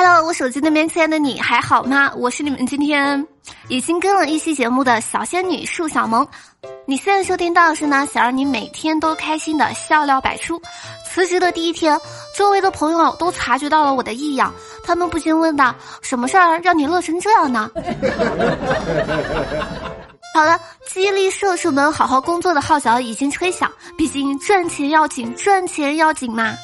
Hello，我手机那边亲爱的你还好吗？我是你们今天已经跟了一期节目的小仙女树小萌。你现在收听到的是呢，想让你每天都开心的笑料百出。辞职的第一天，周围的朋友都察觉到了我的异样，他们不禁问道：“什么事儿让你乐成这样呢？” 好了，激励社畜们好好工作的号角已经吹响，毕竟赚钱要紧，赚钱要紧嘛。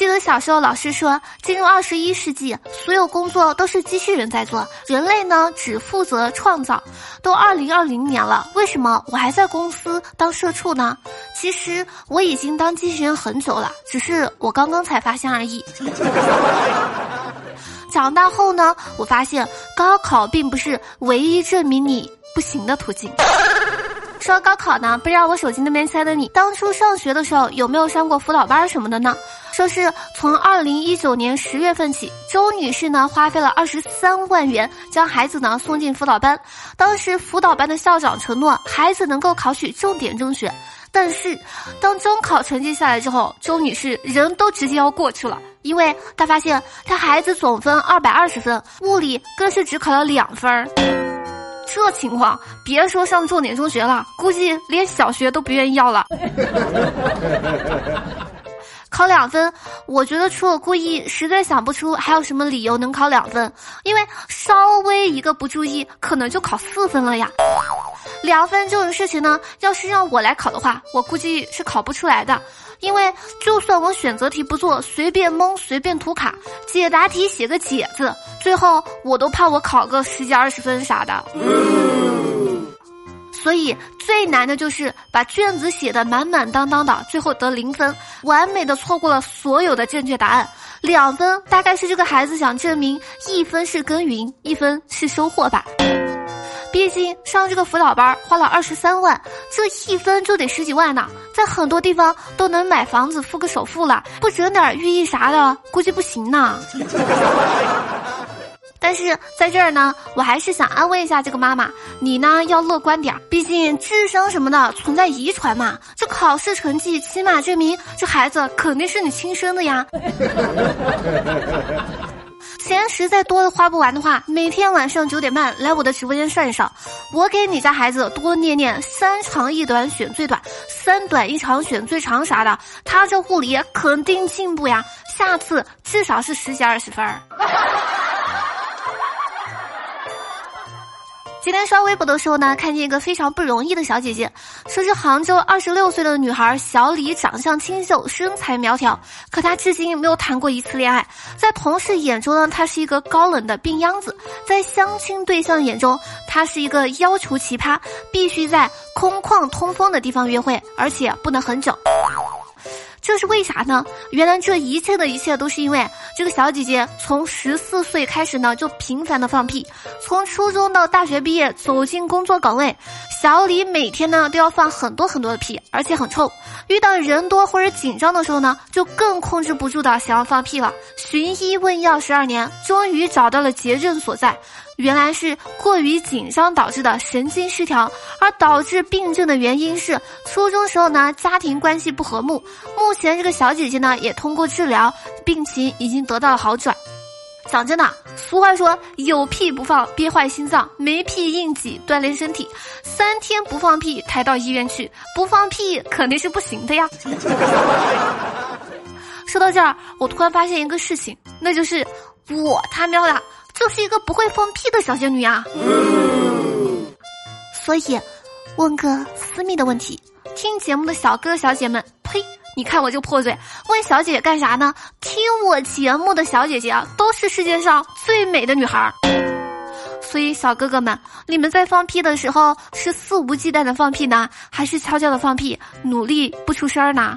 记得小时候老师说，进入二十一世纪，所有工作都是机器人在做，人类呢只负责创造。都二零二零年了，为什么我还在公司当社畜呢？其实我已经当机器人很久了，只是我刚刚才发现而已。长大后呢，我发现高考并不是唯一证明你不行的途径。说高考呢，不知道我手机那边猜的你，当初上学的时候有没有上过辅导班什么的呢？说是从二零一九年十月份起，周女士呢花费了二十三万元将孩子呢送进辅导班。当时辅导班的校长承诺孩子能够考取重点中学，但是当中考成绩下来之后，周女士人都直接要过去了，因为她发现她孩子总分二百二十分，物理更是只考了两分儿。这情况，别说上重点中学了，估计连小学都不愿意要了。考两分，我觉得除了故意，实在想不出还有什么理由能考两分。因为稍微一个不注意，可能就考四分了呀。两分这种事情呢，要是让我来考的话，我估计是考不出来的。因为就算我选择题不做，随便蒙随便涂卡，解答题写个解字，最后我都怕我考个十几二十分啥的。所以最难的就是把卷子写的满满当当的，最后得零分，完美的错过了所有的正确答案。两分大概是这个孩子想证明一分是耕耘，一分是收获吧。毕竟上这个辅导班花了二十三万，这一分就得十几万呢，在很多地方都能买房子付个首付了，不整点寓意啥的，估计不行呢。但是在这儿呢，我还是想安慰一下这个妈妈，你呢要乐观点儿，毕竟智商什么的存在遗传嘛。这考试成绩起码证明这孩子肯定是你亲生的呀。钱实在多的花不完的话，每天晚上九点半来我的直播间上一上，我给你家孩子多念念三长一短选最短，三短一长选最长啥的，他这护理肯定进步呀，下次至少是十几二十分儿。今天刷微博的时候呢，看见一个非常不容易的小姐姐，说是杭州二十六岁的女孩小李，长相清秀，身材苗条，可她至今没有谈过一次恋爱。在同事眼中呢，她是一个高冷的病秧子；在相亲对象眼中，她是一个要求奇葩，必须在空旷通风的地方约会，而且不能很久。这是为啥呢？原来这一切的一切都是因为这个小姐姐从十四岁开始呢就频繁的放屁，从初中到大学毕业走进工作岗位，小李每天呢都要放很多很多的屁，而且很臭。遇到人多或者紧张的时候呢，就更控制不住的想要放屁了。寻医问药十二年，终于找到了结症所在。原来是过于紧张导致的神经失调，而导致病症的原因是初中时候呢家庭关系不和睦。目前这个小姐姐呢也通过治疗，病情已经得到了好转。讲真的，俗话说有屁不放憋坏心脏，没屁硬挤锻炼身体。三天不放屁抬到医院去，不放屁肯定是不行的呀。说到这儿，我突然发现一个事情，那就是我他喵的。就是一个不会放屁的小仙女啊！所以，问个私密的问题，听节目的小哥小姐们，呸！你看我就破嘴，问小姐姐干啥呢？听我节目的小姐姐，都是世界上最美的女孩儿。所以，小哥哥们，你们在放屁的时候是肆无忌惮的放屁呢，还是悄悄的放屁，努力不出声呢？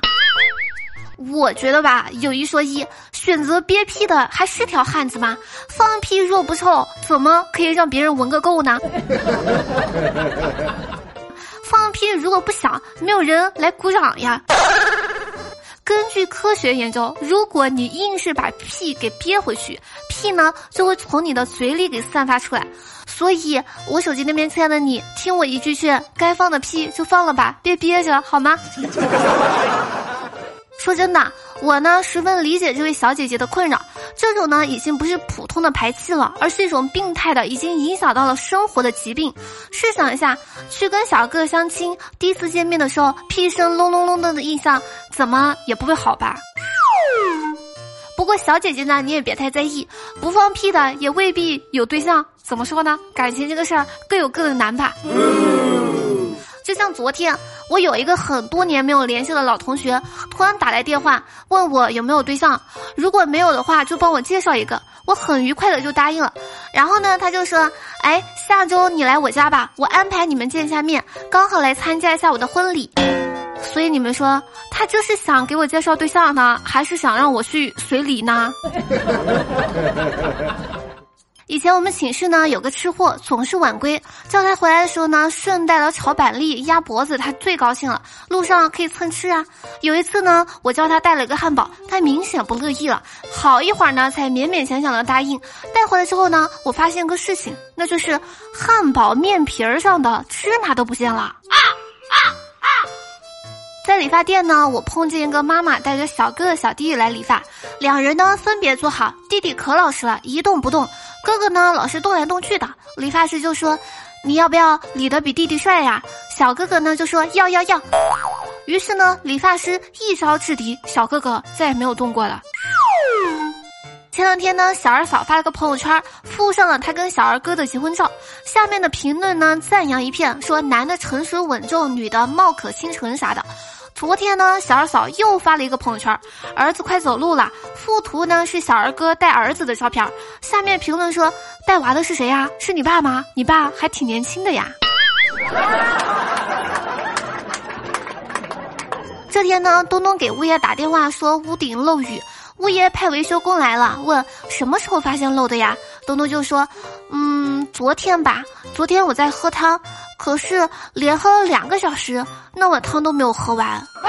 我觉得吧，有一说一，选择憋屁的还是条汉子吗？放屁若不臭，怎么可以让别人闻个够呢？放屁如果不响，没有人来鼓掌呀。根据科学研究，如果你硬是把屁给憋回去，屁呢就会从你的嘴里给散发出来。所以，我手机那边亲爱的你，听我一句劝，该放的屁就放了吧，别憋着好吗？说真的，我呢十分理解这位小姐姐的困扰。这种呢已经不是普通的排气了，而是一种病态的，已经影响到了生活的疾病。试想一下，去跟小哥哥相亲，第一次见面的时候，屁声隆隆隆的的印象，怎么也不会好吧？不过小姐姐呢，你也别太在意，不放屁的也未必有对象。怎么说呢？感情这个事儿各有各的难吧。就像昨天，我有一个很多年没有联系的老同学，突然打来电话问我有没有对象，如果没有的话，就帮我介绍一个。我很愉快的就答应了。然后呢，他就说：“哎，下周你来我家吧，我安排你们见一下面，刚好来参加一下我的婚礼。”所以你们说，他这是想给我介绍对象呢，还是想让我去随礼呢？以前我们寝室呢有个吃货，总是晚归，叫他回来的时候呢，顺带了炒板栗、鸭脖子，他最高兴了。路上可以蹭吃啊。有一次呢，我叫他带了个汉堡，他明显不乐意了，好一会儿呢才勉勉强强的答应。带回来之后呢，我发现个事情，那就是汉堡面皮儿上的芝麻都不见了。啊！在理发店呢，我碰见一个妈妈带着小哥哥、小弟弟来理发，两人呢分别坐好，弟弟可老实了，一动不动。哥哥呢，老是动来动去的。理发师就说：“你要不要理得比弟弟帅呀？”小哥哥呢就说：“要要要。”于是呢，理发师一招制敌，小哥哥再也没有动过了。前两天呢，小二嫂发了个朋友圈，附上了她跟小二哥的结婚照，下面的评论呢赞扬一片，说男的成熟稳重，女的貌可倾城啥的。昨天呢，小二嫂又发了一个朋友圈，儿子快走路了。附图呢是小二哥带儿子的照片，下面评论说带娃的是谁呀？是你爸吗？你爸还挺年轻的呀。这天呢，东东给物业打电话说屋顶漏雨，物业派维修工来了，问什么时候发现漏的呀？东东就说，嗯，昨天吧，昨天我在喝汤。可是连喝了两个小时，那碗汤都没有喝完。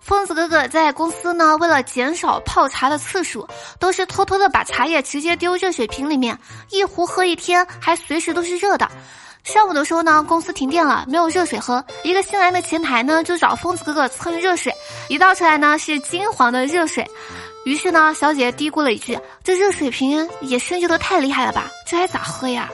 疯子哥哥在公司呢，为了减少泡茶的次数，都是偷偷的把茶叶直接丢热水瓶里面，一壶喝一天，还随时都是热的。上午的时候呢，公司停电了，没有热水喝，一个新来的前台呢就找疯子哥哥蹭热水，一倒出来呢是金黄的热水。于是呢，小姐嘀咕了一句：“这热水瓶也升级的太厉害了吧？这还咋喝呀？”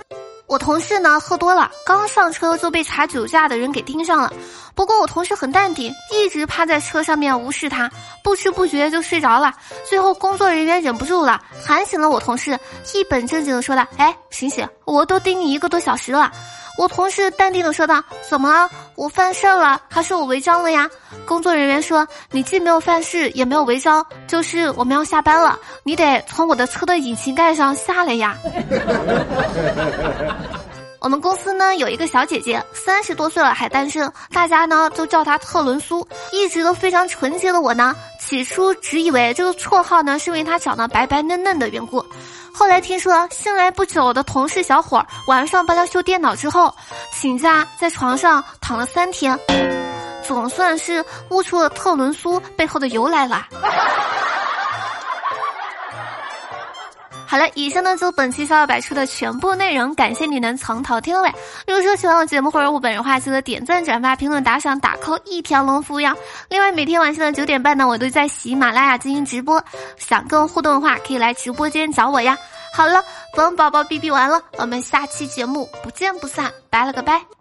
我同事呢喝多了，刚上车就被查酒驾的人给盯上了。不过我同事很淡定，一直趴在车上面无视他，不知不觉就睡着了。最后工作人员忍不住了，喊醒了我同事，一本正经的说道：“哎，醒醒，我都盯你一个多小时了。”我同事淡定的说道：“怎么了？我犯事了，还是我违章了呀？”工作人员说：“你既没有犯事，也没有违章，就是我们要下班了，你得从我的车的引擎盖上下来呀。”我们公司呢有一个小姐姐，三十多岁了还单身，大家呢都叫她特仑苏。一直都非常纯洁的我呢，起初只以为这个绰号呢是因为她长得白白嫩嫩的缘故。后来听说新来不久的同事小伙晚上帮他修电脑之后，请假在床上躺了三天，总算是悟出了特仑苏背后的由来了。好了，以上呢就本期笑料百出的全部内容，感谢你能从头听到尾。如果说喜欢我节目或者我本人的话，记得点赞、转发、评论、打赏、打 call，一条龙服务呀。另外，每天晚上的九点半呢，我都在喜马拉雅进行直播，想跟我互动的话，可以来直播间找我呀。好了，冯宝宝哔哔完了，我们下期节目不见不散，拜了个拜。